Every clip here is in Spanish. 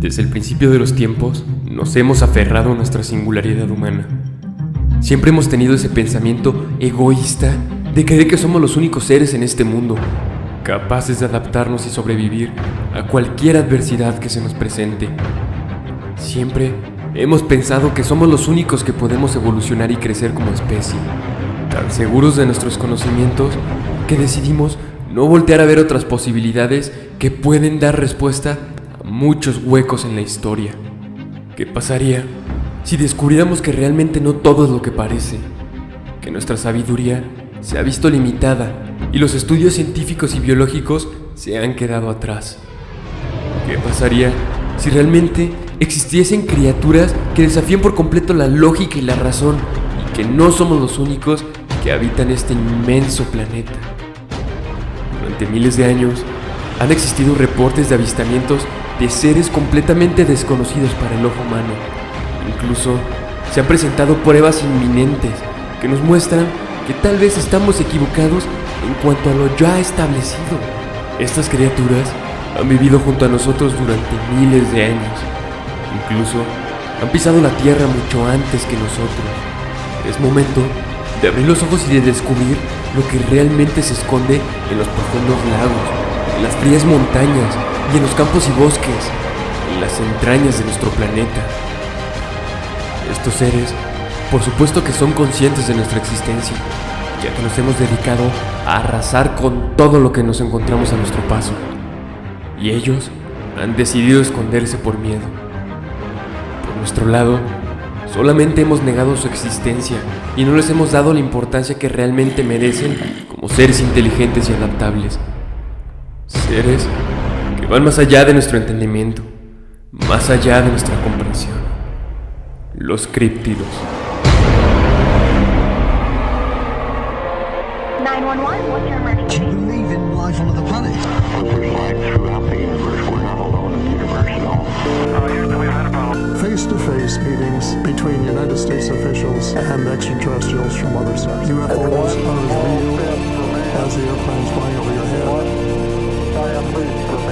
Desde el principio de los tiempos, nos hemos aferrado a nuestra singularidad humana. Siempre hemos tenido ese pensamiento egoísta de creer que somos los únicos seres en este mundo, capaces de adaptarnos y sobrevivir a cualquier adversidad que se nos presente. Siempre hemos pensado que somos los únicos que podemos evolucionar y crecer como especie, tan seguros de nuestros conocimientos que decidimos no voltear a ver otras posibilidades que pueden dar respuesta muchos huecos en la historia. ¿Qué pasaría si descubriéramos que realmente no todo es lo que parece? Que nuestra sabiduría se ha visto limitada y los estudios científicos y biológicos se han quedado atrás. ¿Qué pasaría si realmente existiesen criaturas que desafíen por completo la lógica y la razón y que no somos los únicos que habitan este inmenso planeta? Durante miles de años han existido reportes de avistamientos de seres completamente desconocidos para el ojo humano. Incluso se han presentado pruebas inminentes que nos muestran que tal vez estamos equivocados en cuanto a lo ya establecido. Estas criaturas han vivido junto a nosotros durante miles de años. Incluso han pisado la Tierra mucho antes que nosotros. Es momento de abrir los ojos y de descubrir lo que realmente se esconde en los profundos lagos, en las frías montañas y en los campos y bosques, en las entrañas de nuestro planeta. Estos seres, por supuesto que son conscientes de nuestra existencia, ya que nos hemos dedicado a arrasar con todo lo que nos encontramos a nuestro paso. Y ellos han decidido esconderse por miedo. Por nuestro lado, solamente hemos negado su existencia y no les hemos dado la importancia que realmente merecen como seres inteligentes y adaptables. Seres que van más allá de nuestro entendimiento, más allá de nuestra comprensión. Los críptidos. 911, what's your emergency? Do you believe in life on other planets? There's life throughout the universe. We're not alone in the universe at all. face-to-face meetings between United States officials and extraterrestrials from other stars. UFOs are as real as the airplanes flying over your head. number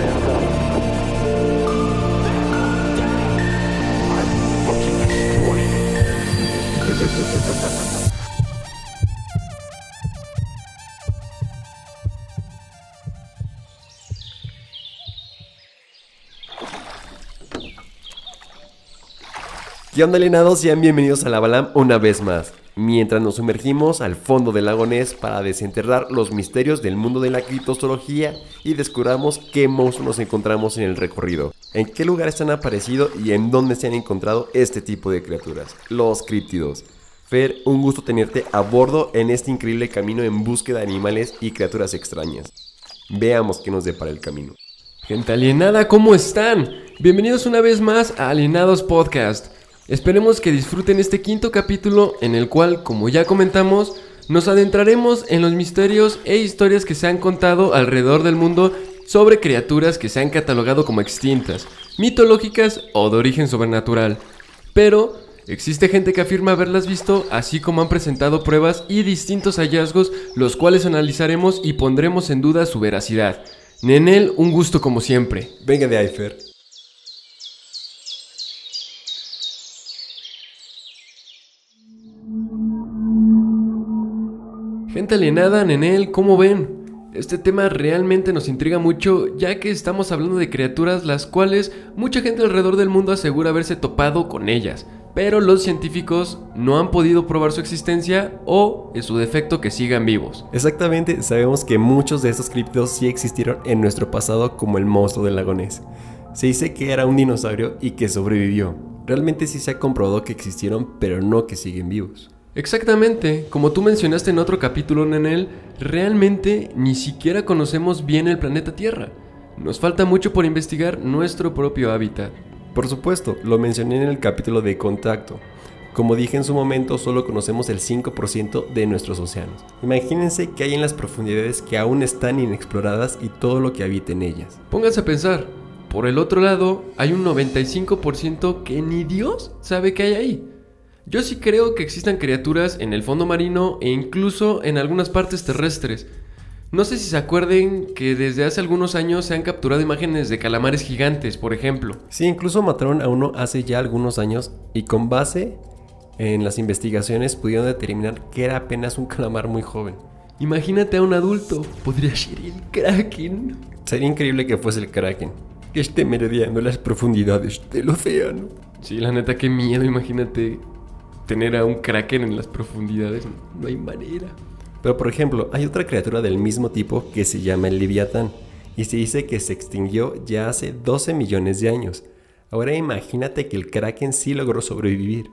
¿Qué onda, alienados? Sean bienvenidos a la Balam una vez más. Mientras nos sumergimos al fondo del lago Ness para desenterrar los misterios del mundo de la criptozoología y descubramos qué monstruos nos encontramos en el recorrido, en qué lugares han aparecido y en dónde se han encontrado este tipo de criaturas, los críptidos. Fer, un gusto tenerte a bordo en este increíble camino en búsqueda de animales y criaturas extrañas. Veamos qué nos depara el camino. Gente alienada, ¿cómo están? Bienvenidos una vez más a Alienados Podcast. Esperemos que disfruten este quinto capítulo en el cual, como ya comentamos, nos adentraremos en los misterios e historias que se han contado alrededor del mundo sobre criaturas que se han catalogado como extintas, mitológicas o de origen sobrenatural. Pero existe gente que afirma haberlas visto, así como han presentado pruebas y distintos hallazgos, los cuales analizaremos y pondremos en duda su veracidad. Nenel, un gusto como siempre. Venga de ahí, Gente alienada, Nenel, ¿cómo ven? Este tema realmente nos intriga mucho ya que estamos hablando de criaturas las cuales mucha gente alrededor del mundo asegura haberse topado con ellas, pero los científicos no han podido probar su existencia o, en su defecto, que sigan vivos. Exactamente, sabemos que muchos de estos críptidos sí existieron en nuestro pasado como el monstruo del lago Ness. Se dice que era un dinosaurio y que sobrevivió. Realmente sí se ha comprobado que existieron, pero no que siguen vivos. Exactamente, como tú mencionaste en otro capítulo, Nenel, realmente ni siquiera conocemos bien el planeta Tierra. Nos falta mucho por investigar nuestro propio hábitat. Por supuesto, lo mencioné en el capítulo de contacto. Como dije en su momento, solo conocemos el 5% de nuestros océanos. Imagínense que hay en las profundidades que aún están inexploradas y todo lo que habita en ellas. Pónganse a pensar, por el otro lado, hay un 95% que ni Dios sabe que hay ahí. Yo sí creo que existan criaturas en el fondo marino e incluso en algunas partes terrestres. No sé si se acuerden que desde hace algunos años se han capturado imágenes de calamares gigantes, por ejemplo. Sí, incluso mataron a uno hace ya algunos años y con base en las investigaciones pudieron determinar que era apenas un calamar muy joven. Imagínate a un adulto, podría ser el Kraken. Sería increíble que fuese el Kraken, que esté merodeando las profundidades del océano. Sí, la neta, qué miedo, imagínate tener a un Kraken en las profundidades. No hay manera. Pero por ejemplo, hay otra criatura del mismo tipo que se llama el Leviatán y se dice que se extinguió ya hace 12 millones de años. Ahora imagínate que el Kraken sí logró sobrevivir.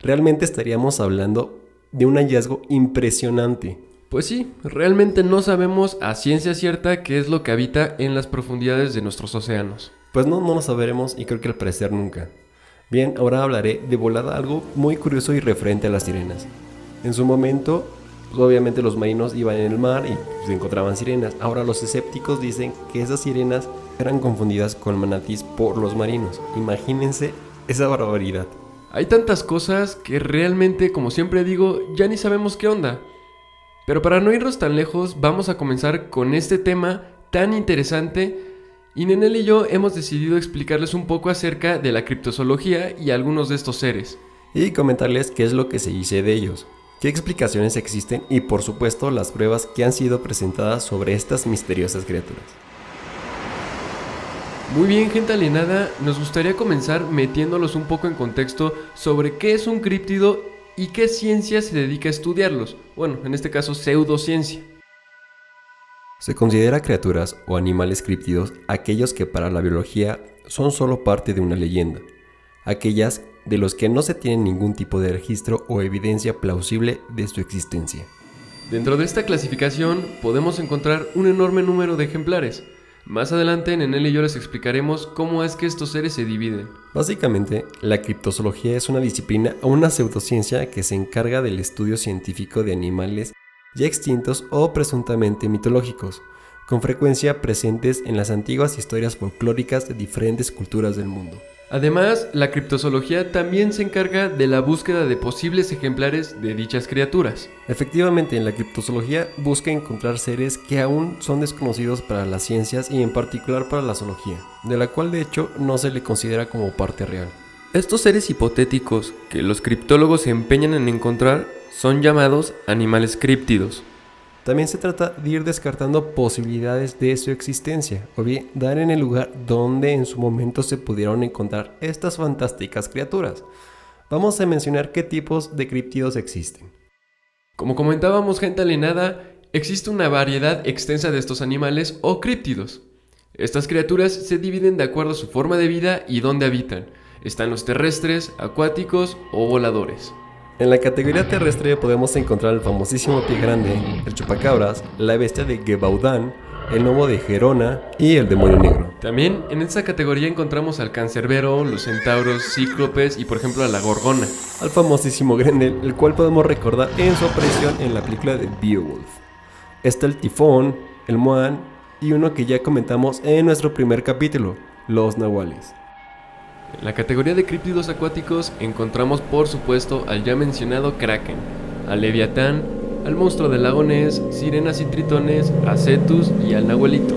Realmente estaríamos hablando de un hallazgo impresionante. Pues sí, realmente no sabemos a ciencia cierta qué es lo que habita en las profundidades de nuestros océanos. Pues no, no lo sabremos y creo que al parecer nunca. Bien, ahora hablaré de volada algo muy curioso y referente a las sirenas. En su momento, pues, obviamente los marinos iban en el mar y se encontraban sirenas. Ahora los escépticos dicen que esas sirenas eran confundidas con manatís por los marinos. Imagínense esa barbaridad. Hay tantas cosas que realmente, como siempre digo, ya ni sabemos qué onda. Pero para no irnos tan lejos, vamos a comenzar con este tema tan interesante y Nenel y yo hemos decidido explicarles un poco acerca de la criptozoología y algunos de estos seres. Y comentarles qué es lo que se dice de ellos, qué explicaciones existen y por supuesto las pruebas que han sido presentadas sobre estas misteriosas criaturas. Muy bien, gente alienada, nos gustaría comenzar metiéndolos un poco en contexto sobre qué es un críptido y qué ciencia se dedica a estudiarlos. Bueno, en este caso pseudociencia. Se considera criaturas o animales críptidos aquellos que para la biología son solo parte de una leyenda, aquellas de los que no se tiene ningún tipo de registro o evidencia plausible de su existencia. Dentro de esta clasificación podemos encontrar un enorme número de ejemplares. Más adelante en él y yo les explicaremos cómo es que estos seres se dividen. Básicamente, la criptozoología es una disciplina o una pseudociencia que se encarga del estudio científico de animales ya extintos o presuntamente mitológicos, con frecuencia presentes en las antiguas historias folclóricas de diferentes culturas del mundo. Además, la criptozoología también se encarga de la búsqueda de posibles ejemplares de dichas criaturas. Efectivamente, en la criptozoología busca encontrar seres que aún son desconocidos para las ciencias y en particular para la zoología, de la cual de hecho no se le considera como parte real. Estos seres hipotéticos que los criptólogos se empeñan en encontrar son llamados animales críptidos. También se trata de ir descartando posibilidades de su existencia, o bien dar en el lugar donde en su momento se pudieron encontrar estas fantásticas criaturas. Vamos a mencionar qué tipos de críptidos existen. Como comentábamos, gente alienada, existe una variedad extensa de estos animales o críptidos. Estas criaturas se dividen de acuerdo a su forma de vida y dónde habitan. Están los terrestres, acuáticos o voladores. En la categoría terrestre podemos encontrar el famosísimo pie grande, el chupacabras, la bestia de Gebaudán, el gnomo de Gerona y el demonio negro. También en esta categoría encontramos al cancerbero, los centauros, cíclopes y por ejemplo a la gorgona. Al famosísimo Grendel, el cual podemos recordar en su aparición en la película de Beowulf. Está el tifón, el moan y uno que ya comentamos en nuestro primer capítulo, los nahuales. En la categoría de críptidos acuáticos encontramos por supuesto al ya mencionado kraken, al leviatán, al monstruo del lago Ness, sirenas y tritones, a Cetus y al nahuelito.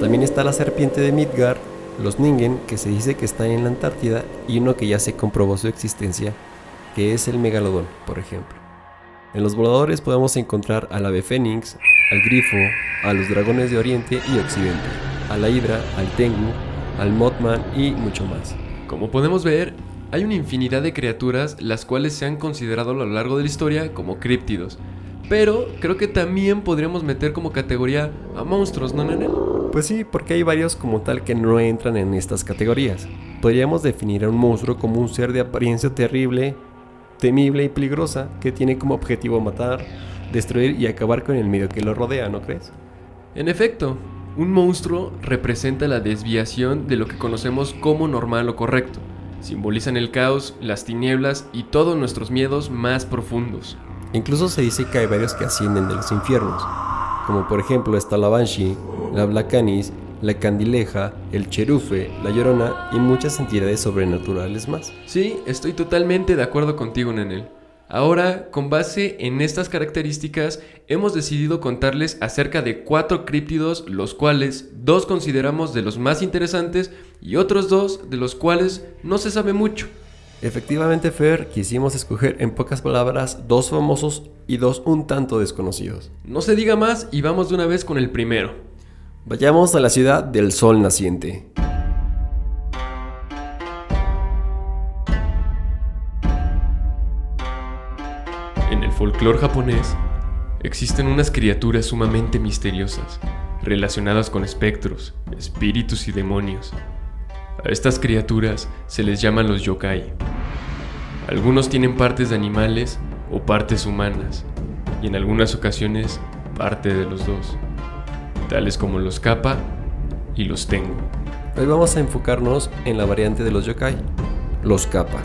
También está la serpiente de Midgard, los Ningen, que se dice que está en la Antártida, y uno que ya se comprobó su existencia, que es el megalodón, por ejemplo. En los voladores podemos encontrar al ave fénix, al grifo, a los dragones de Oriente y Occidente, a la hidra, al tengu, al mothman y mucho más. Como podemos ver, hay una infinidad de criaturas las cuales se han considerado a lo largo de la historia como críptidos. Pero creo que también podríamos meter como categoría a monstruos, ¿no, nene? Pues sí, porque hay varios como tal que no entran en estas categorías. Podríamos definir a un monstruo como un ser de apariencia terrible, temible y peligrosa, que tiene como objetivo matar, destruir y acabar con el medio que lo rodea, ¿no crees? En efecto, un monstruo representa la desviación de lo que conocemos como normal o correcto. Simbolizan el caos, las tinieblas y todos nuestros miedos más profundos. Incluso se dice que hay varios que ascienden de los infiernos, como por ejemplo está la Banshee, la Blacanis, la Candileja, el Cherufe, la Llorona y muchas entidades sobrenaturales más. Sí, estoy totalmente de acuerdo contigo, Nenel. Ahora, con base en estas características, hemos decidido contarles acerca de cuatro críptidos, los cuales dos consideramos de los más interesantes y otros dos de los cuales no se sabe mucho. Efectivamente, Fer, quisimos escoger en pocas palabras dos famosos y dos un tanto desconocidos. No se diga más y vamos de una vez con el primero. Vayamos a la ciudad del sol naciente. Folclore japonés existen unas criaturas sumamente misteriosas, relacionadas con espectros, espíritus y demonios. A estas criaturas se les llaman los yokai. Algunos tienen partes de animales o partes humanas, y en algunas ocasiones parte de los dos, tales como los kappa y los tengu. Hoy vamos a enfocarnos en la variante de los yokai, los kappa.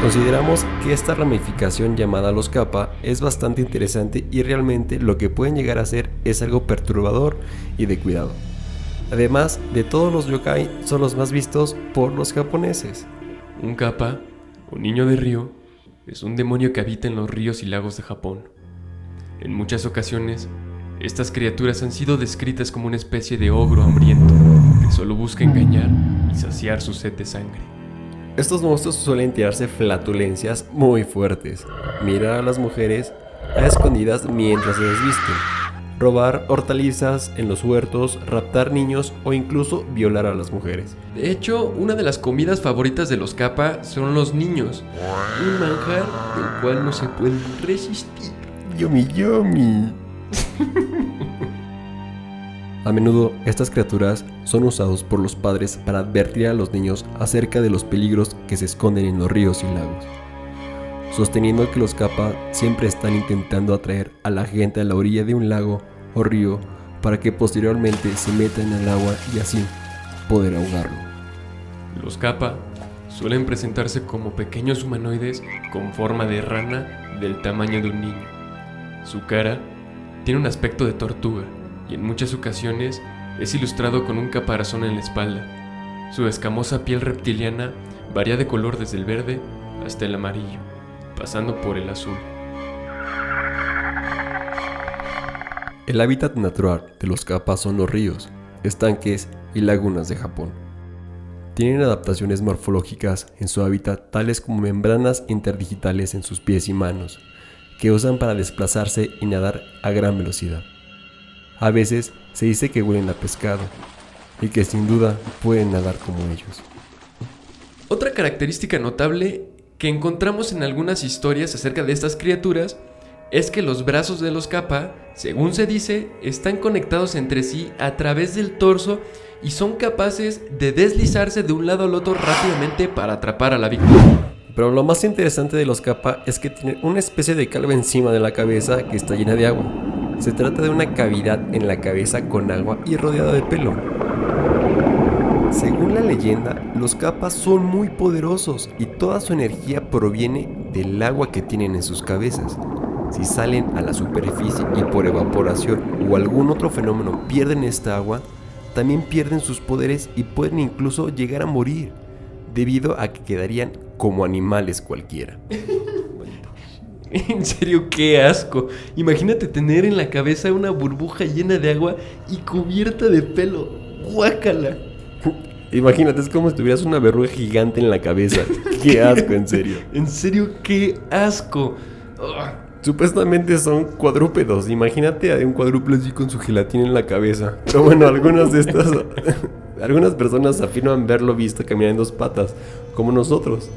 Consideramos que esta ramificación llamada los kappa es bastante interesante y realmente lo que pueden llegar a ser es algo perturbador y de cuidado. Además de todos los yokai son los más vistos por los japoneses. Un kappa, o niño de río, es un demonio que habita en los ríos y lagos de Japón. En muchas ocasiones, estas criaturas han sido descritas como una especie de ogro hambriento que solo busca engañar y saciar su sed de sangre. Estos monstruos suelen tirarse flatulencias muy fuertes, mirar a las mujeres a escondidas mientras se desvisten, robar hortalizas en los huertos, raptar niños o incluso violar a las mujeres. De hecho, una de las comidas favoritas de los kappa son los niños, un manjar del cual no se pueden resistir. Yomi yomi. A menudo estas criaturas son usados por los padres para advertir a los niños acerca de los peligros que se esconden en los ríos y lagos, sosteniendo que los kappa siempre están intentando atraer a la gente a la orilla de un lago o río para que posteriormente se metan al agua y así poder ahogarlo. Los kappa suelen presentarse como pequeños humanoides con forma de rana del tamaño de un niño. Su cara tiene un aspecto de tortuga y en muchas ocasiones es ilustrado con un caparazón en la espalda. Su escamosa piel reptiliana varía de color desde el verde hasta el amarillo, pasando por el azul. El hábitat natural de los kappa son los ríos, estanques y lagunas de Japón. Tienen adaptaciones morfológicas en su hábitat tales como membranas interdigitales en sus pies y manos, que usan para desplazarse y nadar a gran velocidad. A veces se dice que huelen a pescado y que sin duda pueden nadar como ellos. Otra característica notable que encontramos en algunas historias acerca de estas criaturas es que los brazos de los kappa, según se dice, están conectados entre sí a través del torso y son capaces de deslizarse de un lado al otro rápidamente para atrapar a la víctima. Pero lo más interesante de los kappa es que tienen una especie de calva encima de la cabeza que está llena de agua. Se trata de una cavidad en la cabeza con agua y rodeada de pelo. Según la leyenda, los kappa son muy poderosos y toda su energía proviene del agua que tienen en sus cabezas. Si salen a la superficie y por evaporación o algún otro fenómeno pierden esta agua, también pierden sus poderes y pueden incluso llegar a morir, debido a que quedarían como animales cualquiera. En serio, qué asco. Imagínate tener en la cabeza una burbuja llena de agua y cubierta de pelo. Guácala. Imagínate, es como si tuvieras una verruga gigante en la cabeza. Qué asco, en serio. En serio, qué asco. Ugh. Supuestamente son cuadrúpedos. Imagínate a un cuadrúpedo así con su gelatina en la cabeza. Pero bueno, algunas de estas. algunas personas afirman verlo visto caminar en dos patas, como nosotros.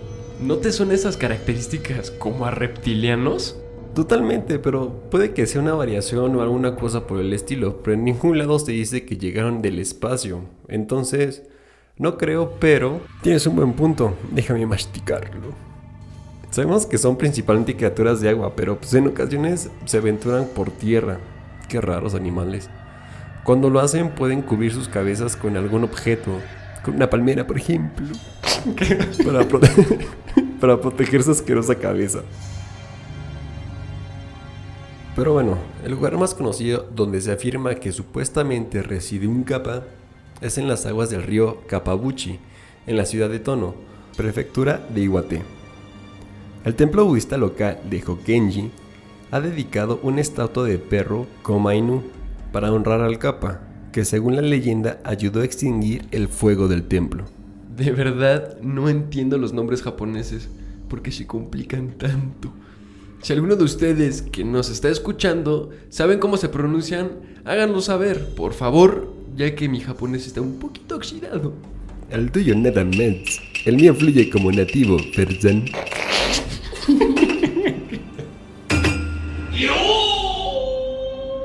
¿No te son esas características como a reptilianos? Totalmente, pero puede que sea una variación o alguna cosa por el estilo, pero en ningún lado se dice que llegaron del espacio. Entonces, no creo, pero tienes un buen punto. Déjame masticarlo. Sabemos que son principalmente criaturas de agua, pero pues en ocasiones se aventuran por tierra. Qué raros animales. Cuando lo hacen pueden cubrir sus cabezas con algún objeto, con una palmera por ejemplo, para, prote- para proteger su asquerosa cabeza. Pero bueno, el lugar más conocido donde se afirma que supuestamente reside un kappa es en las aguas del río Kapabuchi, en la ciudad de Tono, prefectura de Iwate. El templo budista local de Hokenji ha dedicado una estatua de perro Komainu para honrar al Kappa, que según la leyenda ayudó a extinguir el fuego del templo. De verdad, no entiendo los nombres japoneses porque se complican tanto. Si alguno de ustedes que nos está escuchando saben cómo se pronuncian, háganlo saber, por favor, ya que mi japonés está un poquito oxidado. El tuyo nada más. El mío fluye como nativo, Ferzan.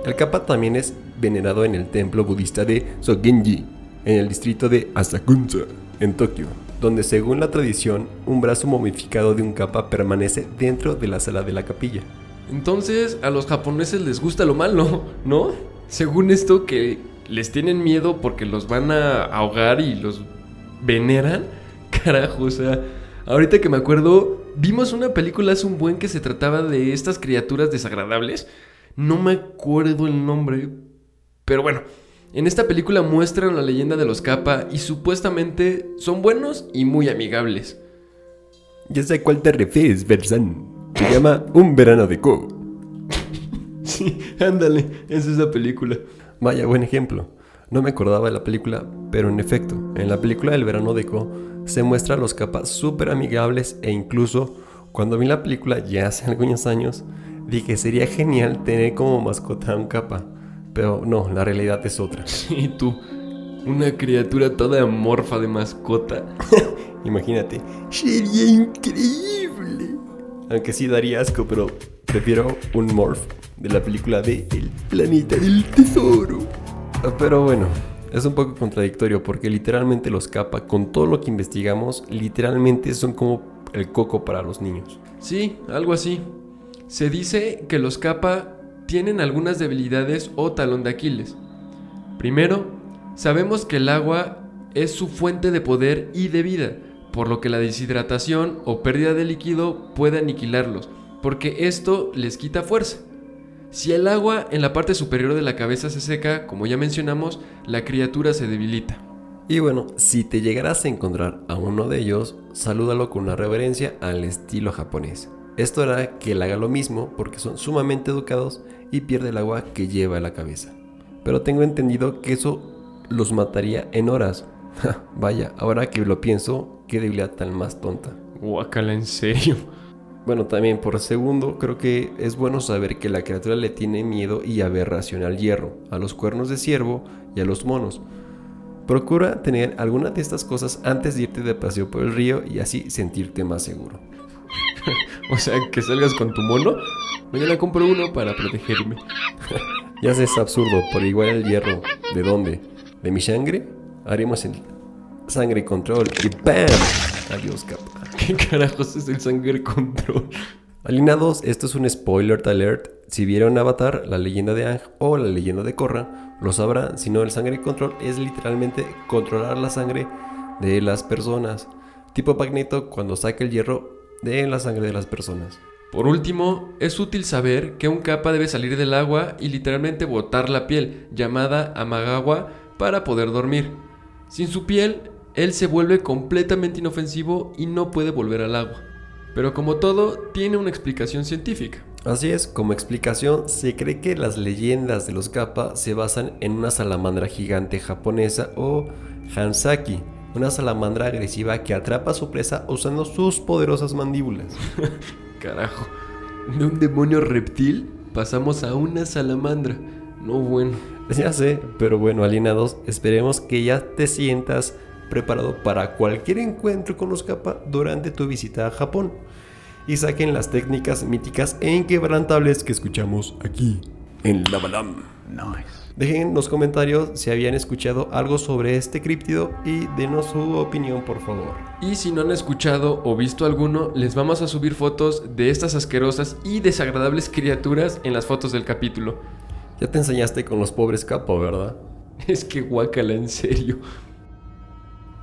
El Kappa también es venerado en el templo budista de Sogenji, en el distrito de Asakusa, en Tokio, donde según la tradición, un brazo momificado de un Kappa permanece dentro de la sala de la capilla. Entonces, a los japoneses les gusta lo malo, ¿no? Según esto, que les tienen miedo porque los van a ahogar y los veneran. Carajo, o sea, ahorita que me acuerdo, vimos una película hace un buen que se trataba de estas criaturas desagradables. No me acuerdo el nombre, pero bueno, en esta película muestran la leyenda de los Kappa y supuestamente son buenos y muy amigables. Ya sé cuál te refieres, Ferzan. Se llama Un verano de Ko. Sí, ándale, es esa película. Vaya, buen ejemplo. No me acordaba de la película, pero en efecto, en la película del verano de Ko se muestra a los capas súper amigables e incluso cuando vi la película ya hace algunos años, dije sería genial tener como mascota a un capa. Pero no, la realidad es otra. Y tú, una criatura toda amorfa de mascota. Imagínate, sería increíble. Aunque sí daría asco, pero prefiero un morph de la película de El planeta del tesoro. Pero bueno, es un poco contradictorio porque literalmente los capa, con todo lo que investigamos, literalmente son como el coco para los niños. Sí, algo así. Se dice que los Kappa tienen algunas debilidades o talón de Aquiles. Primero, sabemos que el agua es su fuente de poder y de vida, por lo que la deshidratación o pérdida de líquido puede aniquilarlos, porque esto les quita fuerza. Si el agua en la parte superior de la cabeza se seca, como ya mencionamos, la criatura se debilita. Y bueno, si te llegaras a encontrar a uno de ellos, salúdalo con una reverencia al estilo japonés. Esto hará que él haga lo mismo porque son sumamente educados y pierde el agua que lleva en la cabeza. Pero tengo entendido que eso los mataría en horas. Vaya, ahora que lo pienso, qué debilidad tan más tonta. Guacala, en serio. Bueno, también por segundo, creo que es bueno saber que la criatura le tiene miedo y aberración al hierro, a los cuernos de ciervo y a los monos. Procura tener alguna de estas cosas antes de irte de paseo por el río y así sentirte más seguro. O sea, que salgas con tu mono. Mañana compro uno para protegerme. Ya sé, es absurdo, por igual el hierro. ¿De dónde? ¿De mi sangre? Haremos el sangre control y ¡BAM! Adiós, capa. ¿Qué carajos es el sangre control? Alineados, esto es un spoiler alert. Si vieron Avatar, la leyenda de Ang o la leyenda de Korra, lo sabrán. Si no, el sangre control es literalmente controlar la sangre de las personas. Tipo Magneto cuando saca el hierro de la sangre de las personas. Por último, es útil saber que un capa debe salir del agua y literalmente botar la piel, llamada amagawa, para poder dormir. Sin su piel, él se vuelve completamente inofensivo y no puede volver al agua. Pero como todo, tiene una explicación científica. Así es, como explicación, se cree que las leyendas de los kappa se basan en una salamandra gigante japonesa o Hansaki, una salamandra agresiva que atrapa a su presa usando sus poderosas mandíbulas. Carajo, de un demonio reptil pasamos a una salamandra. No bueno. Ya sé, pero bueno, alienados, esperemos que ya te sientas preparado para cualquier encuentro con los kappa durante tu visita a Japón y saquen las técnicas míticas e inquebrantables que escuchamos aquí en La Balam. Dejen en los comentarios si habían escuchado algo sobre este críptido y denos su opinión por favor. Y si no han escuchado o visto alguno, les vamos a subir fotos de estas asquerosas y desagradables criaturas en las fotos del capítulo. Ya te enseñaste con los pobres kappa, ¿verdad? Es que guacala, en serio.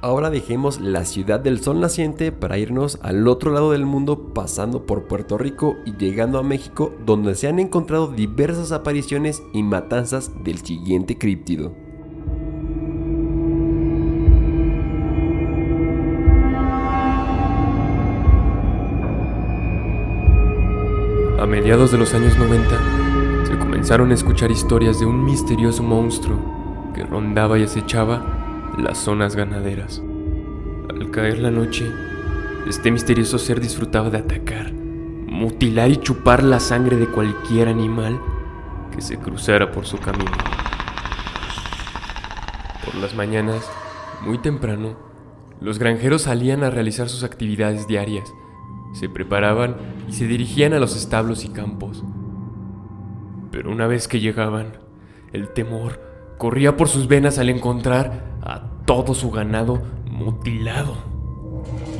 Ahora dejemos la ciudad del sol naciente para irnos al otro lado del mundo pasando por Puerto Rico y llegando a México donde se han encontrado diversas apariciones y matanzas del siguiente críptido. A mediados de los años 90, se comenzaron a escuchar historias de un misterioso monstruo que rondaba y acechaba las zonas ganaderas. Al caer la noche, este misterioso ser disfrutaba de atacar, mutilar y chupar la sangre de cualquier animal que se cruzara por su camino. Por las mañanas, muy temprano, los granjeros salían a realizar sus actividades diarias, se preparaban y se dirigían a los establos y campos. Pero una vez que llegaban, el temor corría por sus venas al encontrar todo su ganado mutilado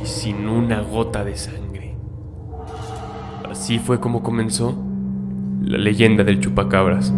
y sin una gota de sangre. Así fue como comenzó la leyenda del chupacabras.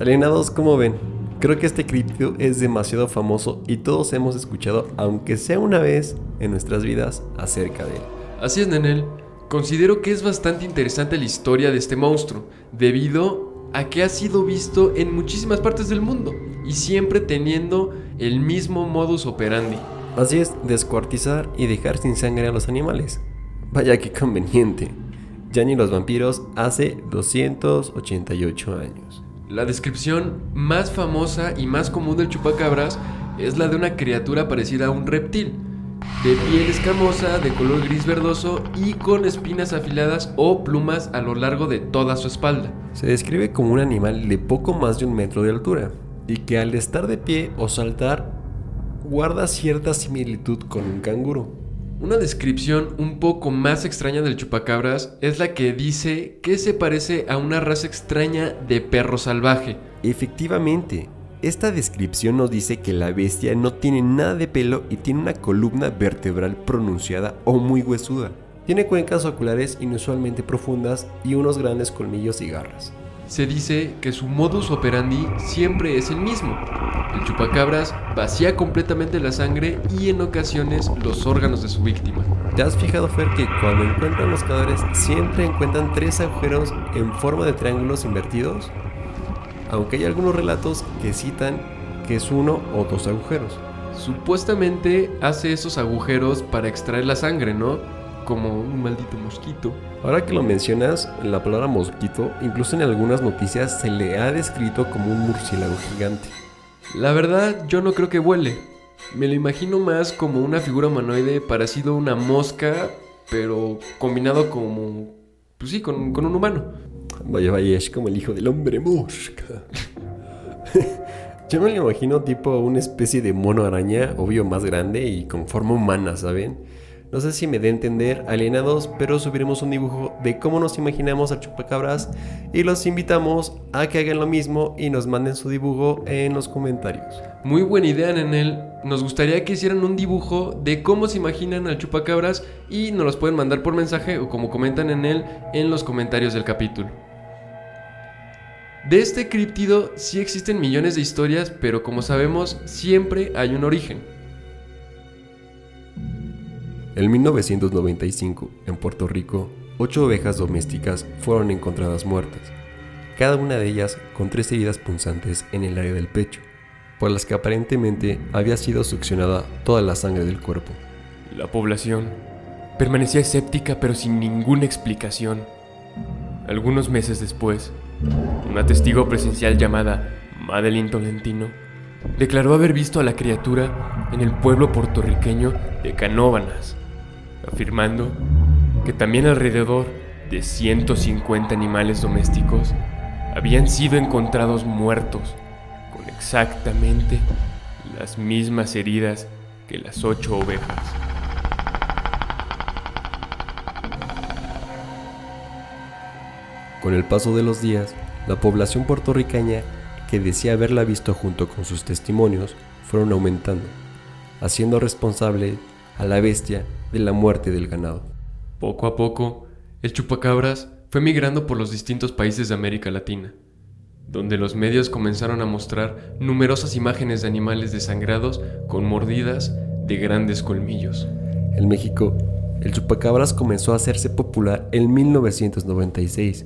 Alienados, ¿cómo ven? Creo que este criptido es demasiado famoso y todos hemos escuchado, aunque sea una vez en nuestras vidas, acerca de él. Así es, Nenel. Considero que es bastante interesante la historia de este monstruo, debido a que ha sido visto en muchísimas partes del mundo y siempre teniendo el mismo modus operandi. Así es, descuartizar y dejar sin sangre a los animales. Vaya que conveniente. Ya ni los vampiros hace 288 años. La descripción más famosa y más común del chupacabras es la de una criatura parecida a un reptil, de piel escamosa, de color gris verdoso y con espinas afiladas o plumas a lo largo de toda su espalda. Se describe como un animal de poco más de un metro de altura y que al estar de pie o saltar guarda cierta similitud con un canguro. Una descripción un poco más extraña del chupacabras es la que dice que se parece a una raza extraña de perro salvaje. Efectivamente, esta descripción nos dice que la bestia no tiene nada de pelo y tiene una columna vertebral pronunciada o muy huesuda. Tiene cuencas oculares inusualmente profundas y unos grandes colmillos y garras. Se dice que su modus operandi siempre es el mismo. El chupacabras vacía completamente la sangre y en ocasiones los órganos de su víctima. ¿Te has fijado, Fer, que cuando encuentran los cadáveres siempre encuentran tres agujeros en forma de triángulos invertidos? Aunque hay algunos relatos que citan que es uno o dos agujeros. Supuestamente hace esos agujeros para extraer la sangre, ¿no? Como un maldito mosquito. Ahora que lo mencionas, la palabra mosquito, incluso en algunas noticias se le ha descrito como un murciélago gigante. La verdad, yo no creo que vuele. Me lo imagino más como una figura humanoide parecido a una mosca, pero combinado como... Pues sí, con, con un humano. Vaya, vaya, es como el hijo del hombre mosca. Yo me lo imagino tipo una especie de mono araña, obvio más grande y con forma humana, ¿saben? No sé si me dé a entender, alienados, pero subiremos un dibujo de cómo nos imaginamos al chupacabras y los invitamos a que hagan lo mismo y nos manden su dibujo en los comentarios. Muy buena idea, Nenel. Nos gustaría que hicieran un dibujo de cómo se imaginan al chupacabras y nos los pueden mandar por mensaje o como comentan en él en los comentarios del capítulo. De este críptido sí existen millones de historias, pero como sabemos, siempre hay un origen. En 1995, en Puerto Rico, ocho ovejas domésticas fueron encontradas muertas, cada una de ellas con tres heridas punzantes en el área del pecho, por las que aparentemente había sido succionada toda la sangre del cuerpo. La población permanecía escéptica pero sin ninguna explicación. Algunos meses después, una testigo presencial llamada Madeline Tolentino declaró haber visto a la criatura en el pueblo puertorriqueño de Canóvanas, afirmando que también alrededor de 150 animales domésticos habían sido encontrados muertos con exactamente las mismas heridas que las ocho ovejas. Con el paso de los días, la población puertorriqueña que decía haberla visto junto con sus testimonios fueron aumentando, haciendo responsable a la bestia de la muerte del ganado. Poco a poco, el chupacabras fue migrando por los distintos países de América Latina, donde los medios comenzaron a mostrar numerosas imágenes de animales desangrados con mordidas de grandes colmillos. En México, el chupacabras comenzó a hacerse popular en 1996,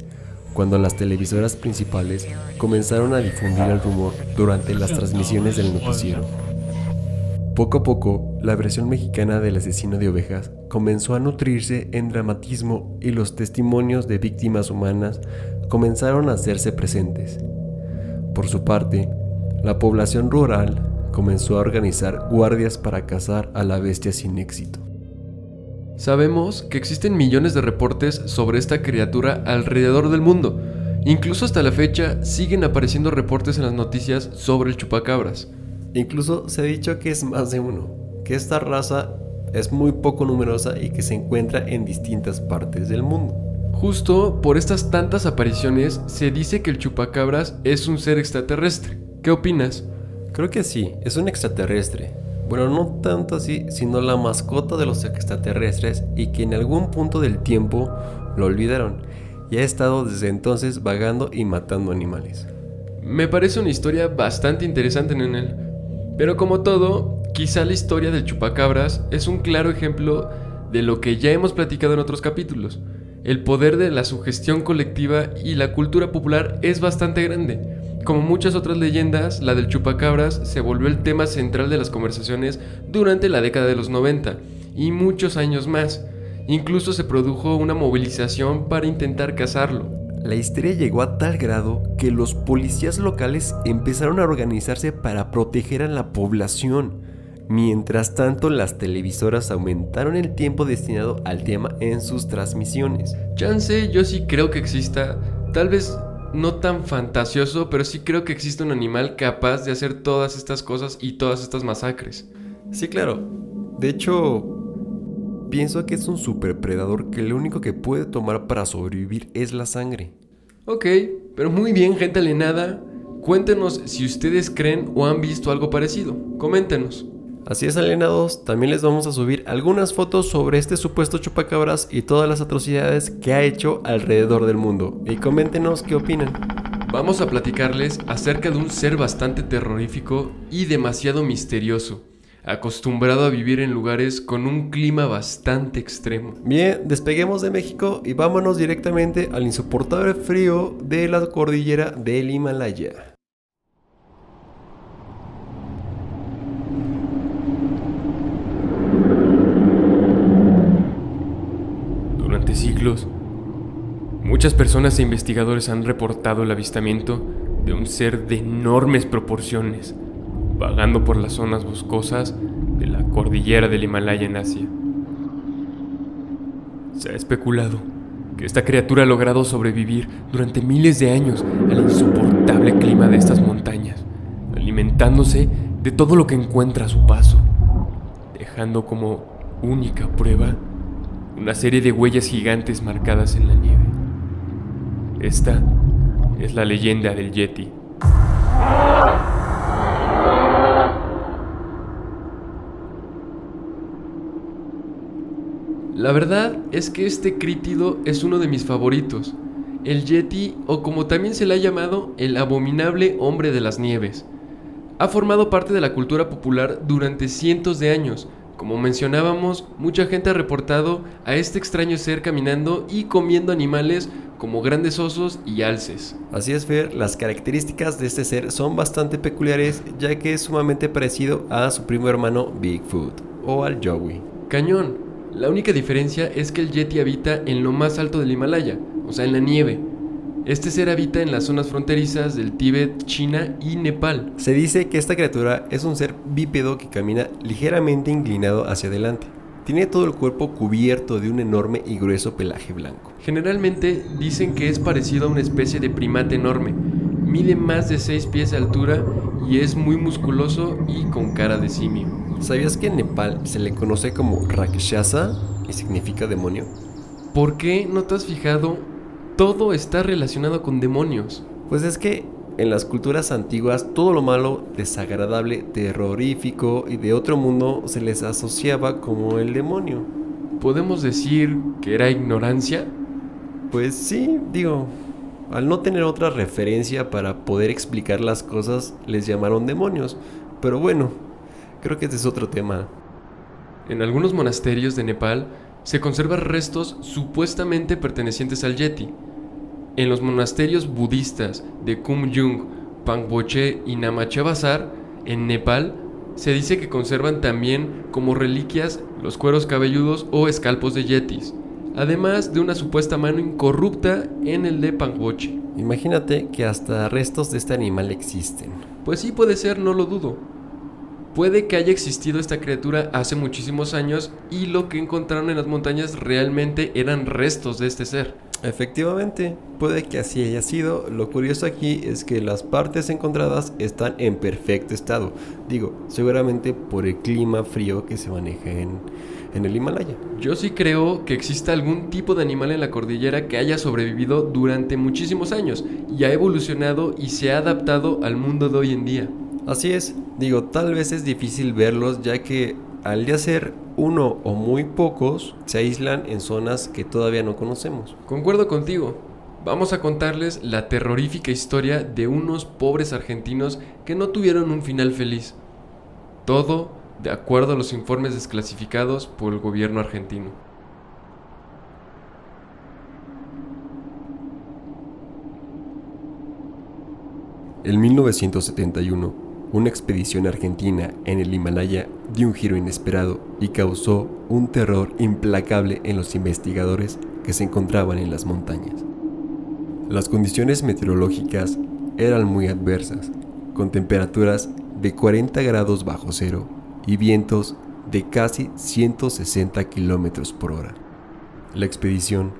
cuando las televisoras principales comenzaron a difundir el rumor durante las transmisiones del noticiero. Poco a poco, la versión mexicana del asesino de ovejas comenzó a nutrirse en dramatismo y los testimonios de víctimas humanas comenzaron a hacerse presentes. Por su parte, la población rural comenzó a organizar guardias para cazar a la bestia sin éxito. Sabemos que existen millones de reportes sobre esta criatura alrededor del mundo. Incluso hasta la fecha siguen apareciendo reportes en las noticias sobre el chupacabras. Incluso se ha dicho que es más de uno, que esta raza es muy poco numerosa y que se encuentra en distintas partes del mundo. Justo por estas tantas apariciones se dice que el chupacabras es un ser extraterrestre. ¿Qué opinas? Creo que sí, es un extraterrestre. Bueno, no tanto así, sino la mascota de los extraterrestres y que en algún punto del tiempo lo olvidaron y ha estado desde entonces vagando y matando animales. Me parece una historia bastante interesante en él. Pero como todo, quizá la historia del chupacabras es un claro ejemplo de lo que ya hemos platicado en otros capítulos. El poder de la sugestión colectiva y la cultura popular es bastante grande. Como muchas otras leyendas, la del chupacabras se volvió el tema central de las conversaciones durante la década de los 90 y muchos años más. Incluso se produjo una movilización para intentar cazarlo. La histeria llegó a tal grado que los policías locales empezaron a organizarse para proteger a la población. Mientras tanto, las televisoras aumentaron el tiempo destinado al tema en sus transmisiones. Chance, yo sí creo que exista, tal vez no tan fantasioso, pero sí creo que existe un animal capaz de hacer todas estas cosas y todas estas masacres. Sí, claro. De hecho, pienso que es un superpredador que lo único que puede tomar para sobrevivir es la sangre. Ok, pero muy bien, gente alienada. Cuéntenos si ustedes creen o han visto algo parecido. Coméntenos. Así es, alienados, también les vamos a subir algunas fotos sobre este supuesto chupacabras y todas las atrocidades que ha hecho alrededor del mundo. Y coméntenos qué opinan. Vamos a platicarles acerca de un ser bastante terrorífico y demasiado misterioso, acostumbrado a vivir en lugares con un clima bastante extremo. Bien, despeguemos de México y vámonos directamente al insoportable frío de la cordillera del Himalaya. Durante muchas personas e investigadores han reportado el avistamiento de un ser de enormes proporciones, vagando por las zonas boscosas de la cordillera del Himalaya en Asia. Se ha especulado que esta criatura ha logrado sobrevivir durante miles de años al insoportable clima de estas montañas, alimentándose de todo lo que encuentra a su paso, dejando como única prueba una serie de huellas gigantes marcadas en la nieve. Esta es la leyenda del Yeti. La verdad es que este crítido es uno de mis favoritos, el Yeti o como también se le ha llamado, el abominable hombre de las nieves. Ha formado parte de la cultura popular durante cientos de años, como mencionábamos, mucha gente ha reportado a este extraño ser caminando y comiendo animales como grandes osos y alces. Así es, Fer, las características de este ser son bastante peculiares ya que es sumamente parecido a su primo hermano Bigfoot o al Joey. Cañón. La única diferencia es que el Yeti habita en lo más alto del Himalaya, o sea, en la nieve. Este ser habita en las zonas fronterizas del Tíbet, China y Nepal. Se dice que esta criatura es un ser bípedo que camina ligeramente inclinado hacia adelante. Tiene todo el cuerpo cubierto de un enorme y grueso pelaje blanco. Generalmente dicen que es parecido a una especie de primate enorme. Mide más de 6 pies de altura y es muy musculoso y con cara de simio. ¿Sabías que en Nepal se le conoce como Rakshasa y significa demonio? ¿Por qué no te has fijado? Todo está relacionado con demonios. Pues es que en las culturas antiguas todo lo malo, desagradable, terrorífico y de otro mundo se les asociaba como el demonio. ¿Podemos decir que era ignorancia? Pues sí, digo, al no tener otra referencia para poder explicar las cosas, les llamaron demonios. Pero bueno, creo que ese es otro tema. En algunos monasterios de Nepal se conservan restos supuestamente pertenecientes al Yeti. En los monasterios budistas de Kumjung, Pangboche y Namache Bazar, en Nepal, Se dice que conservan también como reliquias los cueros cabelludos o escalpos de yetis, además de una supuesta mano incorrupta en el de Pangochi. Imagínate que hasta restos de este animal existen. Pues sí puede ser, no lo dudo. Puede que haya existido esta criatura hace muchísimos años y lo que encontraron en las montañas realmente eran restos de este ser. Efectivamente, puede que así haya sido. Lo curioso aquí es que las partes encontradas están en perfecto estado. Digo, seguramente por el clima frío que se maneja en, en el Himalaya. Yo sí creo que exista algún tipo de animal en la cordillera que haya sobrevivido durante muchísimos años y ha evolucionado y se ha adaptado al mundo de hoy en día. Así es, digo, tal vez es difícil verlos ya que al ya ser uno o muy pocos, se aíslan en zonas que todavía no conocemos. Concuerdo contigo. Vamos a contarles la terrorífica historia de unos pobres argentinos que no tuvieron un final feliz. Todo de acuerdo a los informes desclasificados por el gobierno argentino. En 1971, una expedición argentina en el Himalaya dio un giro inesperado y causó un terror implacable en los investigadores que se encontraban en las montañas. Las condiciones meteorológicas eran muy adversas, con temperaturas de 40 grados bajo cero y vientos de casi 160 kilómetros por hora. La expedición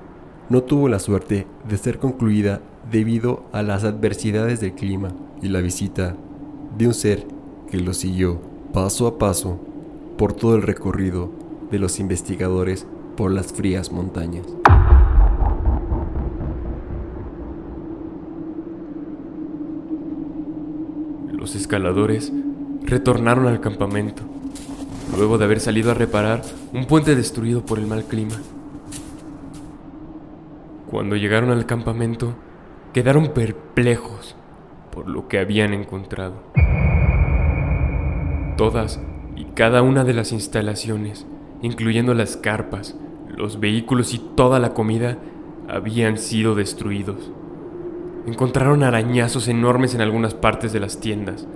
no tuvo la suerte de ser concluida debido a las adversidades del clima y la visita de un ser que lo siguió paso a paso por todo el recorrido de los investigadores por las frías montañas. Los escaladores retornaron al campamento, luego de haber salido a reparar un puente destruido por el mal clima. Cuando llegaron al campamento, quedaron perplejos por lo que habían encontrado. Todas y cada una de las instalaciones, incluyendo las carpas, los vehículos y toda la comida, habían sido destruidos. Encontraron arañazos enormes en algunas partes de las tiendas,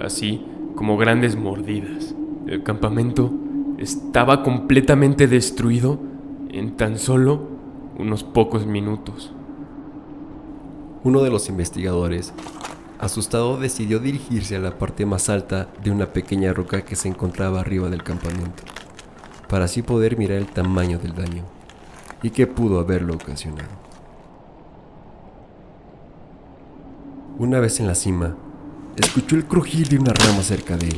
así como grandes mordidas. El campamento estaba completamente destruido en tan solo unos pocos minutos. Uno de los investigadores, asustado, decidió dirigirse a la parte más alta de una pequeña roca que se encontraba arriba del campamento, para así poder mirar el tamaño del daño y qué pudo haberlo ocasionado. Una vez en la cima, escuchó el crujir de una rama cerca de él.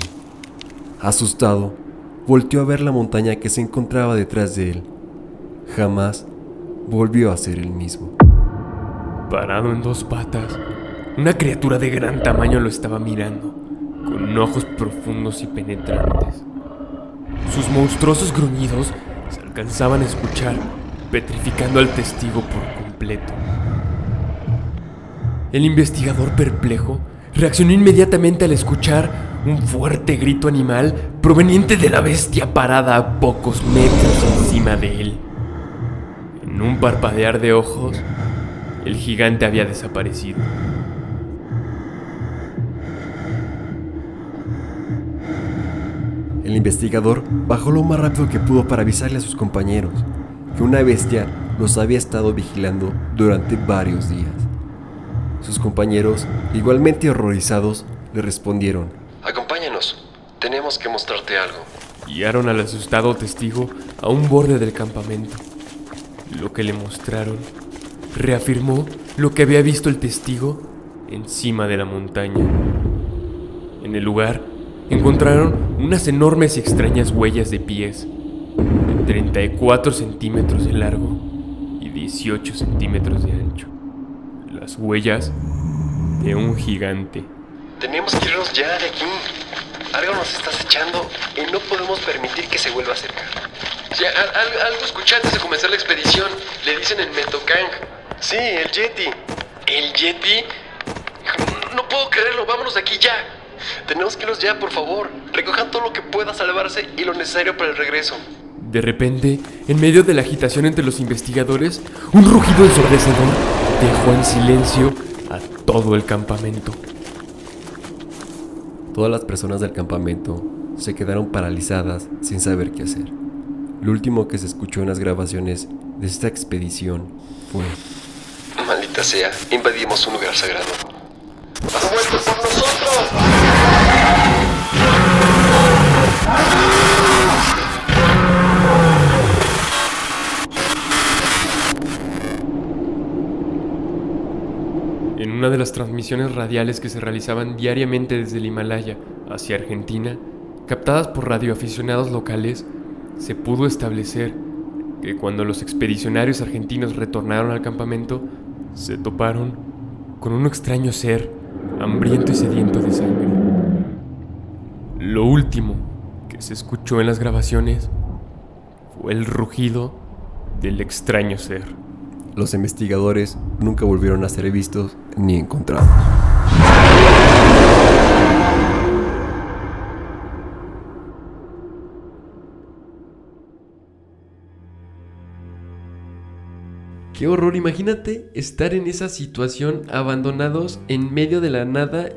Asustado, volteó a ver la montaña que se encontraba detrás de él. Jamás volvió a ser el mismo. Parado en dos patas, una criatura de gran tamaño lo estaba mirando, con ojos profundos y penetrantes. Sus monstruosos gruñidos se alcanzaban a escuchar, petrificando al testigo por completo. El investigador perplejo reaccionó inmediatamente al escuchar un fuerte grito animal proveniente de la bestia parada a pocos metros encima de él. En un parpadear de ojos, el gigante había desaparecido. El investigador bajó lo más rápido que pudo para avisarle a sus compañeros que una bestia los había estado vigilando durante varios días. Sus compañeros, igualmente horrorizados, le respondieron, Acompáñanos, tenemos que mostrarte algo. Guiaron al asustado testigo a un borde del campamento. Lo que le mostraron reafirmó lo que había visto el testigo encima de la montaña. En el lugar encontraron unas enormes y extrañas huellas de pies, de 34 centímetros de largo y 18 centímetros de ancho. Las huellas de un gigante. Tenemos que irnos ya de aquí. Algo nos está acechando y no podemos permitir que se vuelva a acercar. Sí, algo escuché antes de comenzar la expedición. Le dicen el Metokang. Sí, el Yeti. ¿El Yeti? No puedo creerlo, vámonos de aquí ya. Tenemos que irnos ya, por favor. Recojan todo lo que pueda salvarse y lo necesario para el regreso. De repente, en medio de la agitación entre los investigadores, un rugido ensordecedor dejó en silencio a todo el campamento. Todas las personas del campamento se quedaron paralizadas sin saber qué hacer. Lo último que se escuchó en las grabaciones de esta expedición fue... Maldita sea, invadimos un lugar sagrado. ¡Ha vuelto por nosotros! Una de las transmisiones radiales que se realizaban diariamente desde el Himalaya hacia Argentina, captadas por radioaficionados locales, se pudo establecer que cuando los expedicionarios argentinos retornaron al campamento, se toparon con un extraño ser hambriento y sediento de sangre. Lo último que se escuchó en las grabaciones fue el rugido del extraño ser. Los investigadores nunca volvieron a ser vistos ni encontrados. Qué horror, imagínate estar en esa situación abandonados en medio de la nada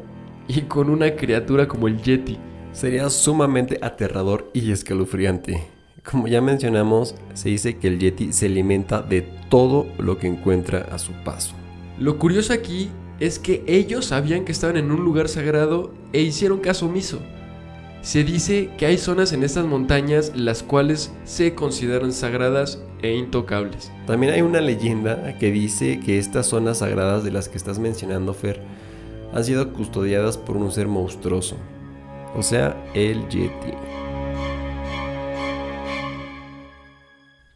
y con una criatura como el Yeti. Sería sumamente aterrador y escalofriante. Como ya mencionamos, se dice que el Yeti se alimenta de todo lo que encuentra a su paso. Lo curioso aquí es que ellos sabían que estaban en un lugar sagrado e hicieron caso omiso. Se dice que hay zonas en estas montañas las cuales se consideran sagradas e intocables. También hay una leyenda que dice que estas zonas sagradas de las que estás mencionando, Fer, han sido custodiadas por un ser monstruoso. O sea, el Yeti.